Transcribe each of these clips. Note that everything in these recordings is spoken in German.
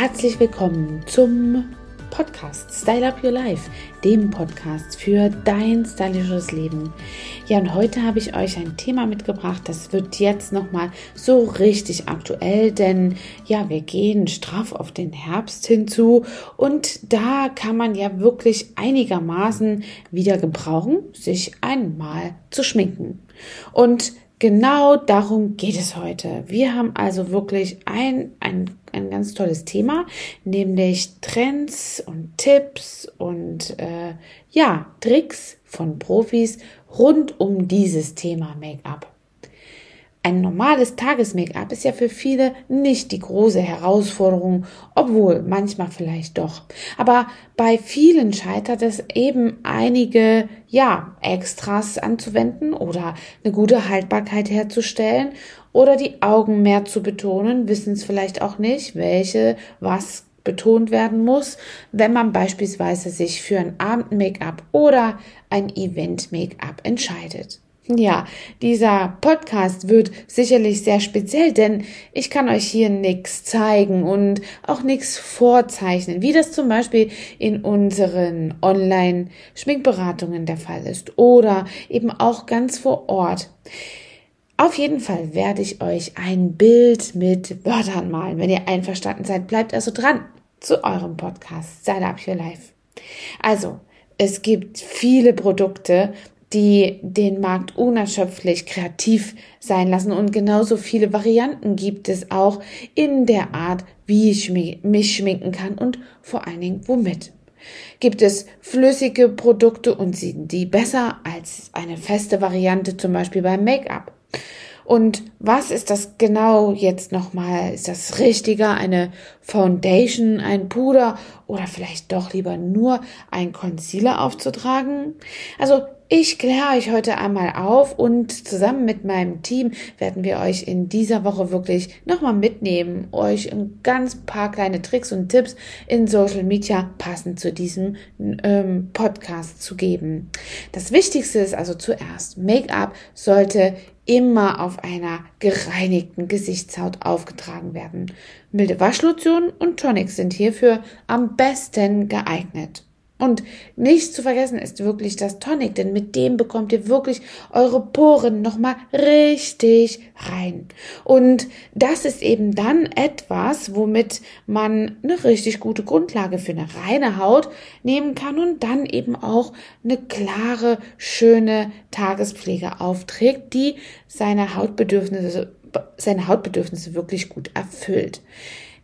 Herzlich willkommen zum Podcast Style Up Your Life, dem Podcast für dein stylisches Leben. Ja, und heute habe ich euch ein Thema mitgebracht, das wird jetzt nochmal so richtig aktuell, denn ja, wir gehen straff auf den Herbst hinzu und da kann man ja wirklich einigermaßen wieder gebrauchen, sich einmal zu schminken. Und Genau darum geht es heute. Wir haben also wirklich ein, ein, ein ganz tolles Thema, nämlich Trends und Tipps und äh, ja, Tricks von Profis rund um dieses Thema Make-up. Ein normales Tages-Make-up ist ja für viele nicht die große Herausforderung, obwohl manchmal vielleicht doch. Aber bei vielen scheitert es eben einige, ja, Extras anzuwenden oder eine gute Haltbarkeit herzustellen oder die Augen mehr zu betonen, wissen es vielleicht auch nicht, welche was betont werden muss, wenn man beispielsweise sich für ein Abend-Make-up oder ein Event-Make-up entscheidet. Ja, dieser Podcast wird sicherlich sehr speziell, denn ich kann euch hier nichts zeigen und auch nichts vorzeichnen, wie das zum Beispiel in unseren Online-Schminkberatungen der Fall ist oder eben auch ganz vor Ort. Auf jeden Fall werde ich euch ein Bild mit Wörtern malen. Wenn ihr einverstanden seid, bleibt also dran zu eurem Podcast Style Up Your Life. Also, es gibt viele Produkte, die den Markt unerschöpflich kreativ sein lassen. Und genauso viele Varianten gibt es auch in der Art, wie ich mich schminken kann und vor allen Dingen womit. Gibt es flüssige Produkte und sind die besser als eine feste Variante, zum Beispiel beim Make-up? Und was ist das genau jetzt nochmal? Ist das richtiger eine Foundation, ein Puder oder vielleicht doch lieber nur ein Concealer aufzutragen? Also ich kläre euch heute einmal auf und zusammen mit meinem Team werden wir euch in dieser Woche wirklich nochmal mitnehmen, euch ein ganz paar kleine Tricks und Tipps in Social Media passend zu diesem ähm, Podcast zu geben. Das Wichtigste ist also zuerst, Make-up sollte immer auf einer gereinigten Gesichtshaut aufgetragen werden. Milde Waschlotion und Tonics sind hierfür am besten geeignet. Und nicht zu vergessen ist wirklich das Tonic, denn mit dem bekommt ihr wirklich eure Poren nochmal richtig rein. Und das ist eben dann etwas, womit man eine richtig gute Grundlage für eine reine Haut nehmen kann und dann eben auch eine klare, schöne Tagespflege aufträgt, die seine Hautbedürfnisse, seine Hautbedürfnisse wirklich gut erfüllt.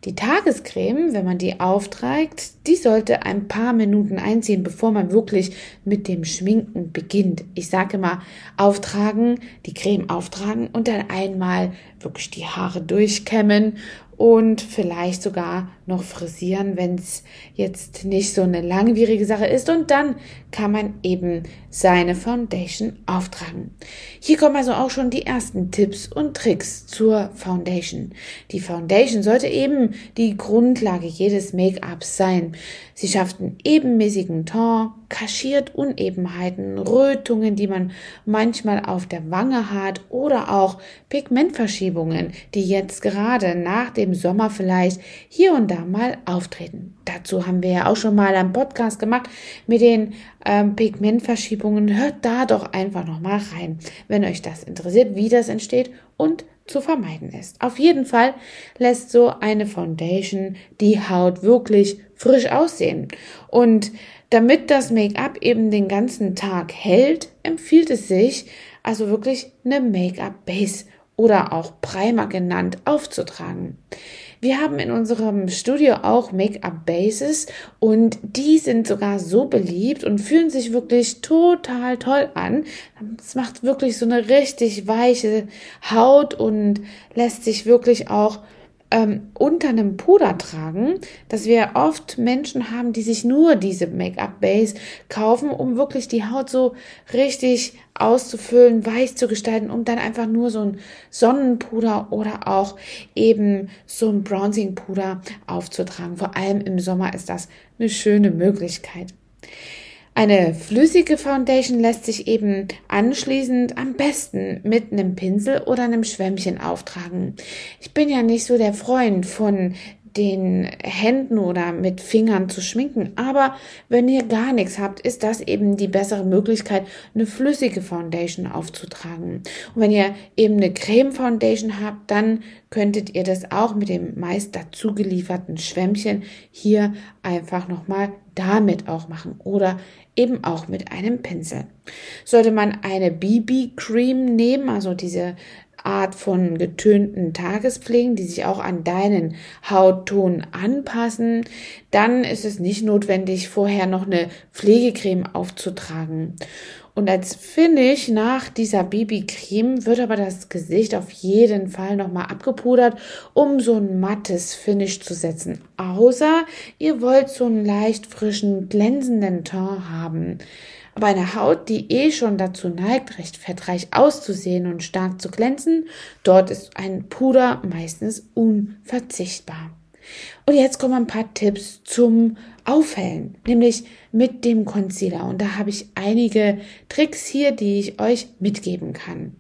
Die Tagescreme, wenn man die aufträgt, die sollte ein paar Minuten einziehen, bevor man wirklich mit dem Schminken beginnt. Ich sage immer, auftragen, die Creme auftragen und dann einmal wirklich die Haare durchkämmen und vielleicht sogar noch frisieren, wenn es jetzt nicht so eine langwierige Sache ist. Und dann kann man eben seine Foundation auftragen. Hier kommen also auch schon die ersten Tipps und Tricks zur Foundation. Die Foundation sollte eben die Grundlage jedes Make-ups sein. Sie schafft einen ebenmäßigen Ton, kaschiert Unebenheiten, Rötungen, die man manchmal auf der Wange hat oder auch Pigmentverschiebungen, die jetzt gerade nach dem Sommer vielleicht hier und da mal auftreten. Dazu haben wir ja auch schon mal einen Podcast gemacht mit den ähm, Pigmentverschiebungen. Hört da doch einfach noch mal rein, wenn euch das interessiert, wie das entsteht und zu vermeiden ist. Auf jeden Fall lässt so eine Foundation die Haut wirklich frisch aussehen. Und damit das Make-up eben den ganzen Tag hält, empfiehlt es sich, also wirklich eine Make-up-Base oder auch Primer genannt aufzutragen. Wir haben in unserem Studio auch Make-up-Bases und die sind sogar so beliebt und fühlen sich wirklich total toll an. Es macht wirklich so eine richtig weiche Haut und lässt sich wirklich auch ähm, unter einem Puder tragen, dass wir oft Menschen haben, die sich nur diese Make-up-Base kaufen, um wirklich die Haut so richtig auszufüllen, weich zu gestalten, um dann einfach nur so ein Sonnenpuder oder auch eben so ein Bronzing-Puder aufzutragen. Vor allem im Sommer ist das eine schöne Möglichkeit. Eine flüssige Foundation lässt sich eben anschließend am besten mit einem Pinsel oder einem Schwämmchen auftragen. Ich bin ja nicht so der Freund von den Händen oder mit Fingern zu schminken. Aber wenn ihr gar nichts habt, ist das eben die bessere Möglichkeit, eine flüssige Foundation aufzutragen. Und wenn ihr eben eine Creme Foundation habt, dann könntet ihr das auch mit dem meist dazu gelieferten Schwämmchen hier einfach nochmal damit auch machen oder eben auch mit einem Pinsel. Sollte man eine BB Cream nehmen, also diese Art von getönten Tagespflegen, die sich auch an deinen Hautton anpassen, dann ist es nicht notwendig, vorher noch eine Pflegecreme aufzutragen. Und als Finish nach dieser BB-Creme wird aber das Gesicht auf jeden Fall nochmal abgepudert, um so ein mattes Finish zu setzen. Außer ihr wollt so einen leicht frischen, glänzenden Ton haben. Aber eine Haut, die eh schon dazu neigt, recht fettreich auszusehen und stark zu glänzen, dort ist ein Puder meistens unverzichtbar. Und jetzt kommen ein paar Tipps zum Aufhellen, nämlich mit dem Concealer. Und da habe ich einige Tricks hier, die ich euch mitgeben kann.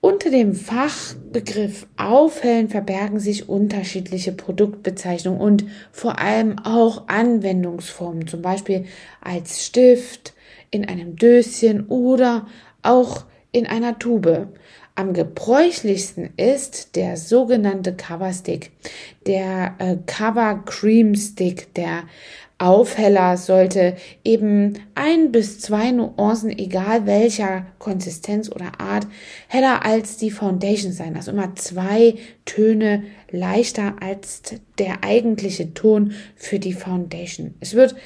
Unter dem Fachbegriff Aufhellen verbergen sich unterschiedliche Produktbezeichnungen und vor allem auch Anwendungsformen, zum Beispiel als Stift, in einem Döschen oder auch in einer Tube. Am gebräuchlichsten ist der sogenannte Cover Stick, der äh, Cover Cream Stick, der Aufheller sollte eben ein bis zwei Nuancen, egal welcher Konsistenz oder Art, heller als die Foundation sein. Also immer zwei Töne leichter als der eigentliche Ton für die Foundation. Es wird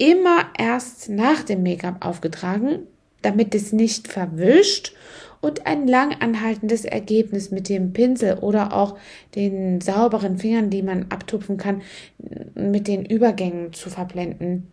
immer erst nach dem Make-up aufgetragen, damit es nicht verwischt und ein lang anhaltendes Ergebnis mit dem Pinsel oder auch den sauberen Fingern, die man abtupfen kann, mit den Übergängen zu verblenden.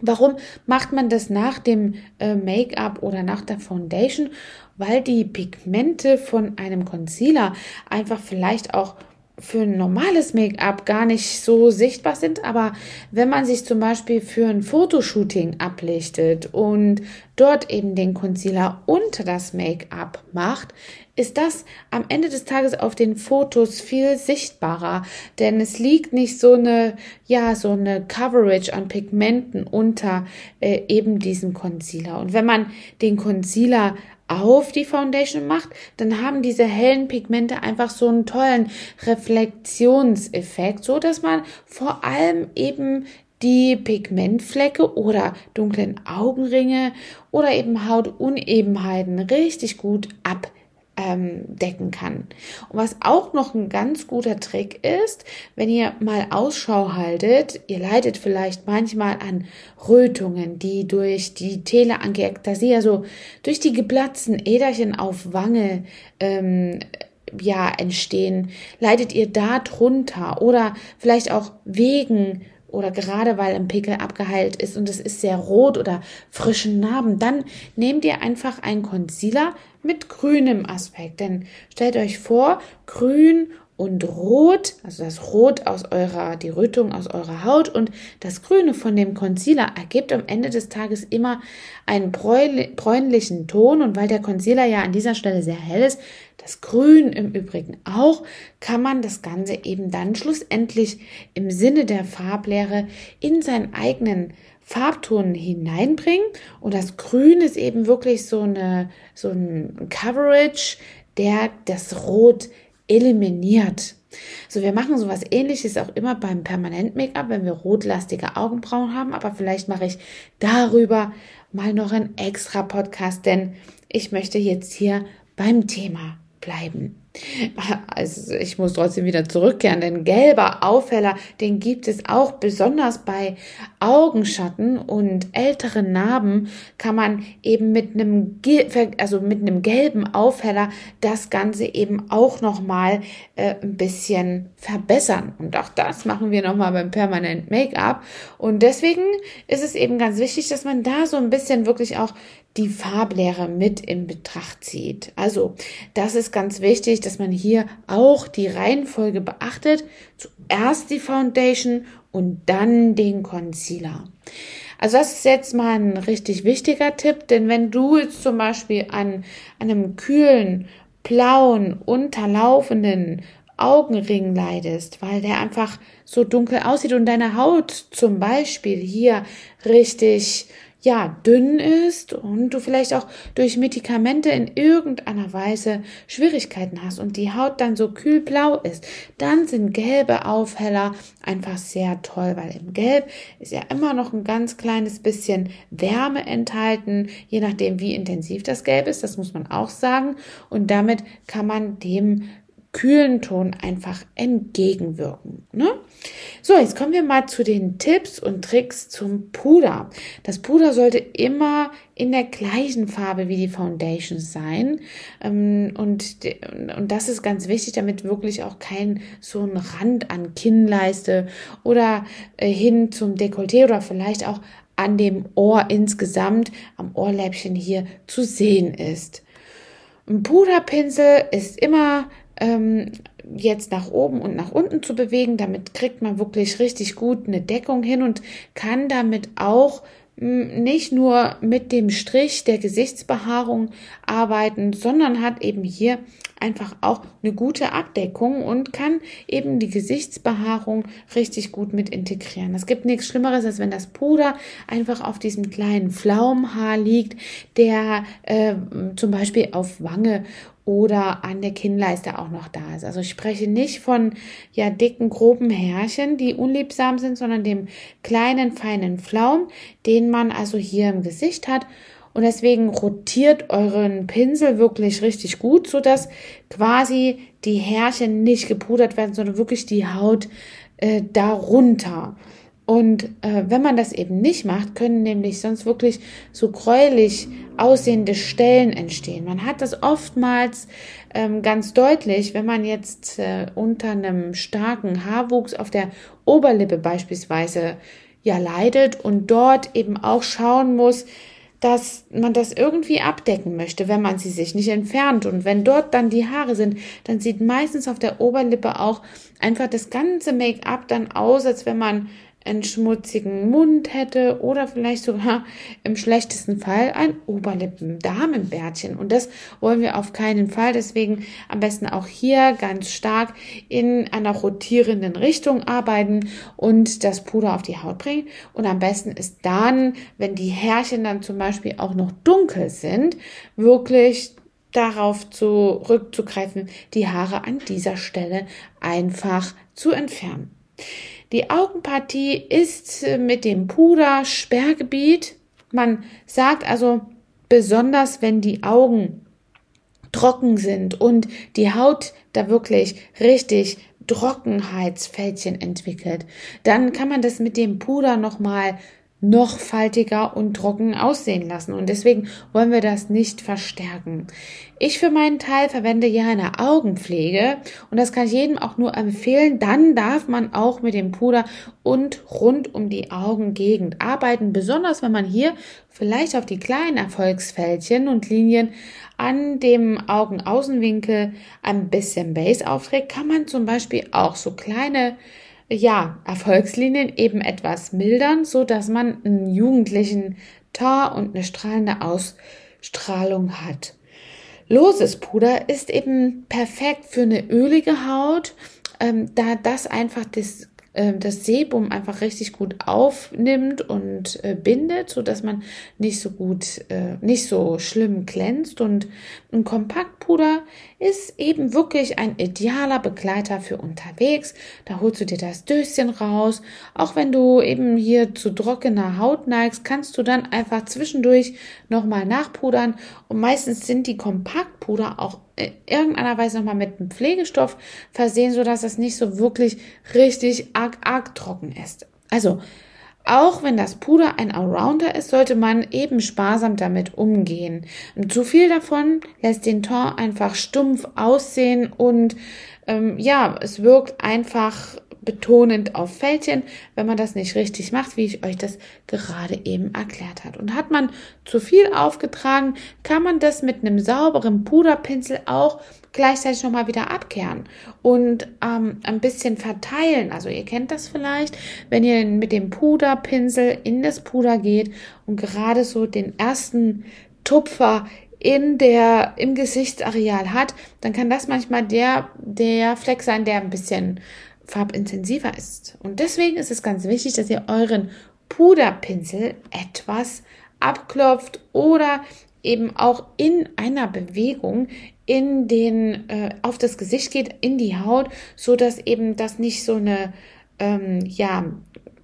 Warum macht man das nach dem äh, Make-up oder nach der Foundation? Weil die Pigmente von einem Concealer einfach vielleicht auch für ein normales Make-up gar nicht so sichtbar sind, aber wenn man sich zum Beispiel für ein Fotoshooting ablichtet und dort eben den Concealer unter das Make-up macht, ist das am Ende des Tages auf den Fotos viel sichtbarer, denn es liegt nicht so eine, ja, so eine Coverage an Pigmenten unter äh, eben diesem Concealer. Und wenn man den Concealer auf die Foundation macht, dann haben diese hellen Pigmente einfach so einen tollen Reflexionseffekt, so dass man vor allem eben die Pigmentflecke oder dunklen Augenringe oder eben Hautunebenheiten richtig gut ab ähm, decken kann. Und was auch noch ein ganz guter Trick ist, wenn ihr mal Ausschau haltet, ihr leidet vielleicht manchmal an Rötungen, die durch die Teleangiektasie, also durch die geplatzten Äderchen auf Wange, ähm, ja, entstehen, leidet ihr da drunter oder vielleicht auch wegen oder gerade weil ein Pickel abgeheilt ist und es ist sehr rot oder frischen Narben, dann nehmt ihr einfach einen Concealer mit grünem Aspekt. Denn stellt euch vor, grün und rot, also das Rot aus eurer, die Rötung aus eurer Haut und das Grüne von dem Concealer ergibt am Ende des Tages immer einen bräunlichen Ton und weil der Concealer ja an dieser Stelle sehr hell ist, das Grün im Übrigen auch, kann man das Ganze eben dann schlussendlich im Sinne der Farblehre in seinen eigenen Farbton hineinbringen. Und das Grün ist eben wirklich so eine, so ein Coverage, der das Rot eliminiert. So, wir machen sowas ähnliches auch immer beim Permanent-Make-up, wenn wir rotlastige Augenbrauen haben, aber vielleicht mache ich darüber mal noch einen extra Podcast, denn ich möchte jetzt hier beim Thema bleiben. Also ich muss trotzdem wieder zurückkehren, denn gelber Aufheller, den gibt es auch besonders bei Augenschatten und älteren Narben kann man eben mit einem also mit einem gelben Aufheller das Ganze eben auch noch mal äh, ein bisschen verbessern. Und auch das machen wir noch mal beim Permanent Make-up. Und deswegen ist es eben ganz wichtig, dass man da so ein bisschen wirklich auch die Farblehre mit in Betracht zieht. Also, das ist ganz wichtig, dass man hier auch die Reihenfolge beachtet. Zuerst die Foundation und dann den Concealer. Also das ist jetzt mal ein richtig wichtiger Tipp, denn wenn du jetzt zum Beispiel an, an einem kühlen, blauen, unterlaufenden Augenring leidest, weil der einfach so dunkel aussieht und deine Haut zum Beispiel hier richtig ja, dünn ist und du vielleicht auch durch Medikamente in irgendeiner Weise Schwierigkeiten hast und die Haut dann so kühlblau ist, dann sind gelbe Aufheller einfach sehr toll, weil im Gelb ist ja immer noch ein ganz kleines bisschen Wärme enthalten, je nachdem wie intensiv das Gelb ist, das muss man auch sagen. Und damit kann man dem kühlen Ton einfach entgegenwirken. Ne? So, jetzt kommen wir mal zu den Tipps und Tricks zum Puder. Das Puder sollte immer in der gleichen Farbe wie die Foundation sein. Ähm, und, und das ist ganz wichtig, damit wirklich auch kein so ein Rand an Kinnleiste oder äh, hin zum Dekolleté oder vielleicht auch an dem Ohr insgesamt, am Ohrläppchen hier zu sehen ist. Ein Puderpinsel ist immer ähm, jetzt nach oben und nach unten zu bewegen. Damit kriegt man wirklich richtig gut eine Deckung hin und kann damit auch hm, nicht nur mit dem Strich der Gesichtsbehaarung arbeiten, sondern hat eben hier einfach auch eine gute Abdeckung und kann eben die Gesichtsbehaarung richtig gut mit integrieren. Es gibt nichts Schlimmeres, als wenn das Puder einfach auf diesem kleinen Pflaumenhaar liegt, der äh, zum Beispiel auf Wange oder an der Kinnleiste auch noch da ist. Also ich spreche nicht von ja dicken, groben Härchen, die unliebsam sind, sondern dem kleinen, feinen Pflaum, den man also hier im Gesicht hat. Und deswegen rotiert euren Pinsel wirklich richtig gut, so dass quasi die Härchen nicht gepudert werden, sondern wirklich die Haut äh, darunter. Und äh, wenn man das eben nicht macht, können nämlich sonst wirklich so gräulich aussehende Stellen entstehen. Man hat das oftmals ähm, ganz deutlich, wenn man jetzt äh, unter einem starken Haarwuchs auf der Oberlippe beispielsweise ja leidet und dort eben auch schauen muss, dass man das irgendwie abdecken möchte, wenn man sie sich nicht entfernt. Und wenn dort dann die Haare sind, dann sieht meistens auf der Oberlippe auch einfach das ganze Make-up dann aus, als wenn man einen schmutzigen Mund hätte oder vielleicht sogar im schlechtesten Fall ein Oberlippen-Damenbärtchen. Und das wollen wir auf keinen Fall. Deswegen am besten auch hier ganz stark in einer rotierenden Richtung arbeiten und das Puder auf die Haut bringen. Und am besten ist dann, wenn die Härchen dann zum Beispiel auch noch dunkel sind, wirklich darauf zurückzugreifen, die Haare an dieser Stelle einfach zu entfernen. Die Augenpartie ist äh, mit dem Puder Sperrgebiet. Man sagt also, besonders wenn die Augen trocken sind und die Haut da wirklich richtig Trockenheitsfältchen entwickelt, dann kann man das mit dem Puder nochmal noch faltiger und trocken aussehen lassen. Und deswegen wollen wir das nicht verstärken. Ich für meinen Teil verwende ja eine Augenpflege und das kann ich jedem auch nur empfehlen. Dann darf man auch mit dem Puder und rund um die Augengegend arbeiten. Besonders wenn man hier vielleicht auf die kleinen Erfolgsfältchen und Linien an dem Augenaußenwinkel ein bisschen Base aufträgt, kann man zum Beispiel auch so kleine ja, Erfolgslinien eben etwas mildern, so dass man einen jugendlichen Tar und eine strahlende Ausstrahlung hat. Loses Puder ist eben perfekt für eine ölige Haut, ähm, da das einfach das ähm, das Sebum einfach richtig gut aufnimmt und äh, bindet, so dass man nicht so gut, äh, nicht so schlimm glänzt. Und ein Kompaktpuder ist eben wirklich ein idealer Begleiter für unterwegs. Da holst du dir das Döschen raus. Auch wenn du eben hier zu trockener Haut neigst, kannst du dann einfach zwischendurch nochmal nachpudern. Und meistens sind die Kompaktpuder auch in irgendeiner Weise nochmal mit einem Pflegestoff versehen, sodass das nicht so wirklich richtig arg, arg trocken ist. Also, auch wenn das Puder ein Allrounder ist, sollte man eben sparsam damit umgehen. zu viel davon lässt den Ton einfach stumpf aussehen und ähm, ja, es wirkt einfach betonend auf Fältchen, wenn man das nicht richtig macht, wie ich euch das gerade eben erklärt hat. Und hat man zu viel aufgetragen, kann man das mit einem sauberen Puderpinsel auch gleichzeitig nochmal wieder abkehren und ähm, ein bisschen verteilen. Also ihr kennt das vielleicht, wenn ihr mit dem Puderpinsel in das Puder geht und gerade so den ersten Tupfer in der, im Gesichtsareal hat, dann kann das manchmal der, der Fleck sein, der ein bisschen farbintensiver ist. Und deswegen ist es ganz wichtig, dass ihr euren Puderpinsel etwas abklopft oder eben auch in einer Bewegung in den äh, auf das Gesicht geht, in die Haut, so dass eben das nicht so eine ähm, ja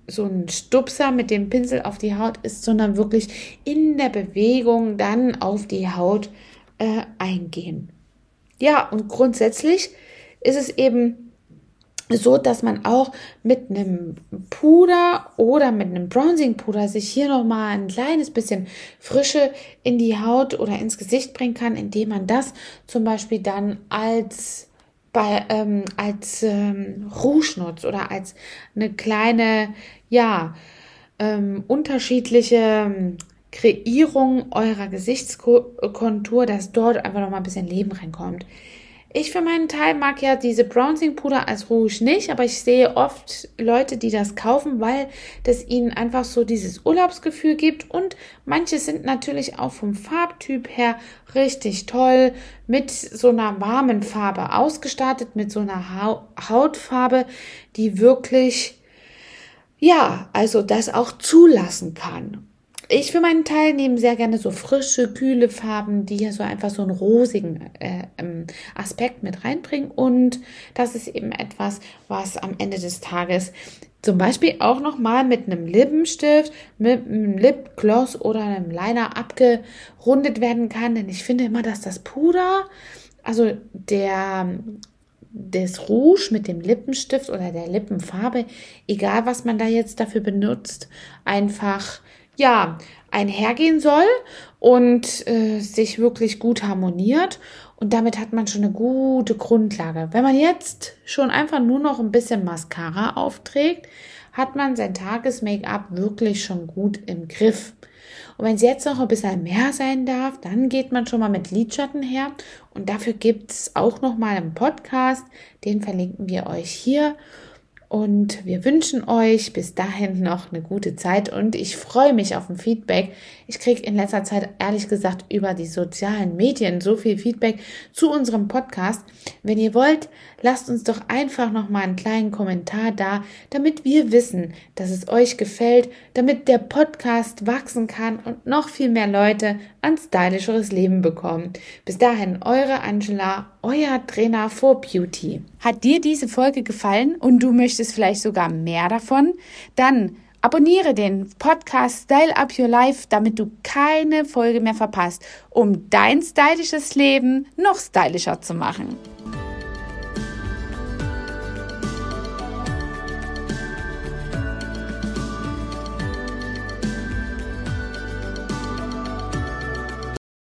so ein Stupser mit dem Pinsel auf die Haut ist, sondern wirklich in der Bewegung dann auf die Haut äh, eingehen. Ja, und grundsätzlich ist es eben so, dass man auch mit einem Puder oder mit einem Bronzing Puder sich hier noch mal ein kleines bisschen Frische in die Haut oder ins Gesicht bringen kann, indem man das zum Beispiel dann als bei, ähm, als ähm, Rouge nutzt oder als eine kleine, ja, ähm, unterschiedliche ähm, Kreierung eurer Gesichtskontur, dass dort einfach noch mal ein bisschen Leben reinkommt. Ich für meinen Teil mag ja diese Bronzing Puder als Rouge nicht, aber ich sehe oft Leute, die das kaufen, weil das ihnen einfach so dieses Urlaubsgefühl gibt und manche sind natürlich auch vom Farbtyp her richtig toll mit so einer warmen Farbe ausgestattet, mit so einer Hautfarbe, die wirklich ja, also das auch zulassen kann. Ich für meinen Teil nehme sehr gerne so frische, kühle Farben, die ja so einfach so einen rosigen äh, ähm, Aspekt mit reinbringen. Und das ist eben etwas, was am Ende des Tages zum Beispiel auch nochmal mit einem Lippenstift, mit einem Lipgloss oder einem Liner abgerundet werden kann. Denn ich finde immer, dass das Puder, also der des Rouge mit dem Lippenstift oder der Lippenfarbe, egal was man da jetzt dafür benutzt, einfach ja, einhergehen soll und äh, sich wirklich gut harmoniert. Und damit hat man schon eine gute Grundlage. Wenn man jetzt schon einfach nur noch ein bisschen Mascara aufträgt, hat man sein Tages-Make-up wirklich schon gut im Griff. Und wenn es jetzt noch ein bisschen mehr sein darf, dann geht man schon mal mit Lidschatten her. Und dafür gibt es auch noch mal einen Podcast, den verlinken wir euch hier. Und wir wünschen euch bis dahin noch eine gute Zeit und ich freue mich auf ein Feedback. Ich kriege in letzter Zeit ehrlich gesagt über die sozialen Medien so viel Feedback zu unserem Podcast. Wenn ihr wollt, lasst uns doch einfach noch mal einen kleinen Kommentar da, damit wir wissen, dass es euch gefällt, damit der Podcast wachsen kann und noch viel mehr Leute ein stylischeres Leben bekommen. Bis dahin, eure Angela, euer Trainer for Beauty. Hat dir diese Folge gefallen und du möchtest vielleicht sogar mehr davon? Dann abonniere den Podcast Style Up Your Life, damit du keine Folge mehr verpasst, um dein stylisches Leben noch stylischer zu machen.